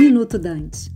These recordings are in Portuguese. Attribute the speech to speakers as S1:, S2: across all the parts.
S1: Minuto Dante.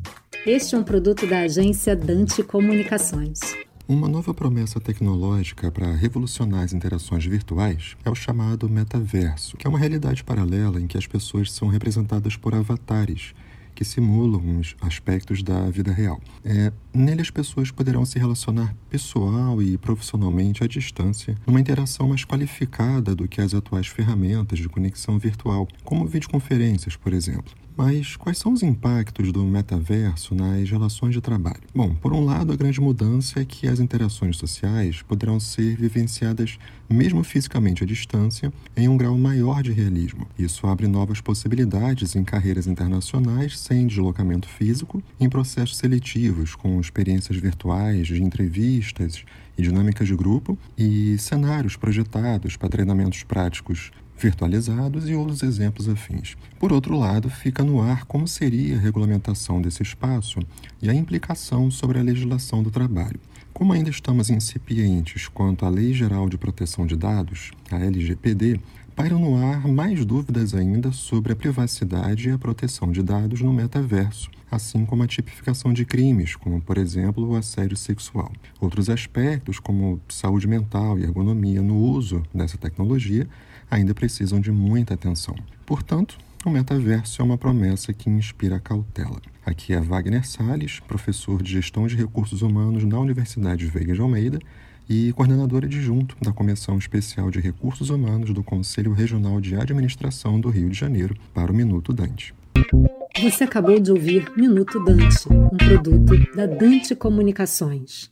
S1: Este é um produto da agência Dante Comunicações.
S2: Uma nova promessa tecnológica para revolucionar as interações virtuais é o chamado metaverso, que é uma realidade paralela em que as pessoas são representadas por avatares que simulam os aspectos da vida real. É, nele, as pessoas poderão se relacionar pessoal e profissionalmente à distância, numa interação mais qualificada do que as atuais ferramentas de conexão virtual, como videoconferências, por exemplo. Mas quais são os impactos do metaverso nas relações de trabalho? Bom, por um lado, a grande mudança é que as interações sociais poderão ser vivenciadas mesmo fisicamente à distância em um grau maior de realismo. Isso abre novas possibilidades em carreiras internacionais sem deslocamento físico, em processos seletivos com experiências virtuais de entrevistas e dinâmicas de grupo e cenários projetados para treinamentos práticos virtualizados e outros exemplos afins. Por outro lado, fica no ar como seria a regulamentação desse espaço e a implicação sobre a legislação do trabalho. Como ainda estamos incipientes quanto à Lei Geral de Proteção de Dados, a LGPD, pairam no ar mais dúvidas ainda sobre a privacidade e a proteção de dados no metaverso, assim como a tipificação de crimes, como, por exemplo, o assédio sexual. Outros aspectos, como saúde mental e ergonomia no uso dessa tecnologia, ainda precisam de muita atenção. Portanto, o metaverso é uma promessa que inspira cautela. Aqui é Wagner Sales, professor de Gestão de Recursos Humanos na Universidade Veiga de Almeida e coordenador adjunto da Comissão Especial de Recursos Humanos do Conselho Regional de Administração do Rio de Janeiro para o Minuto Dante.
S1: Você acabou de ouvir Minuto Dante, um produto da Dante Comunicações.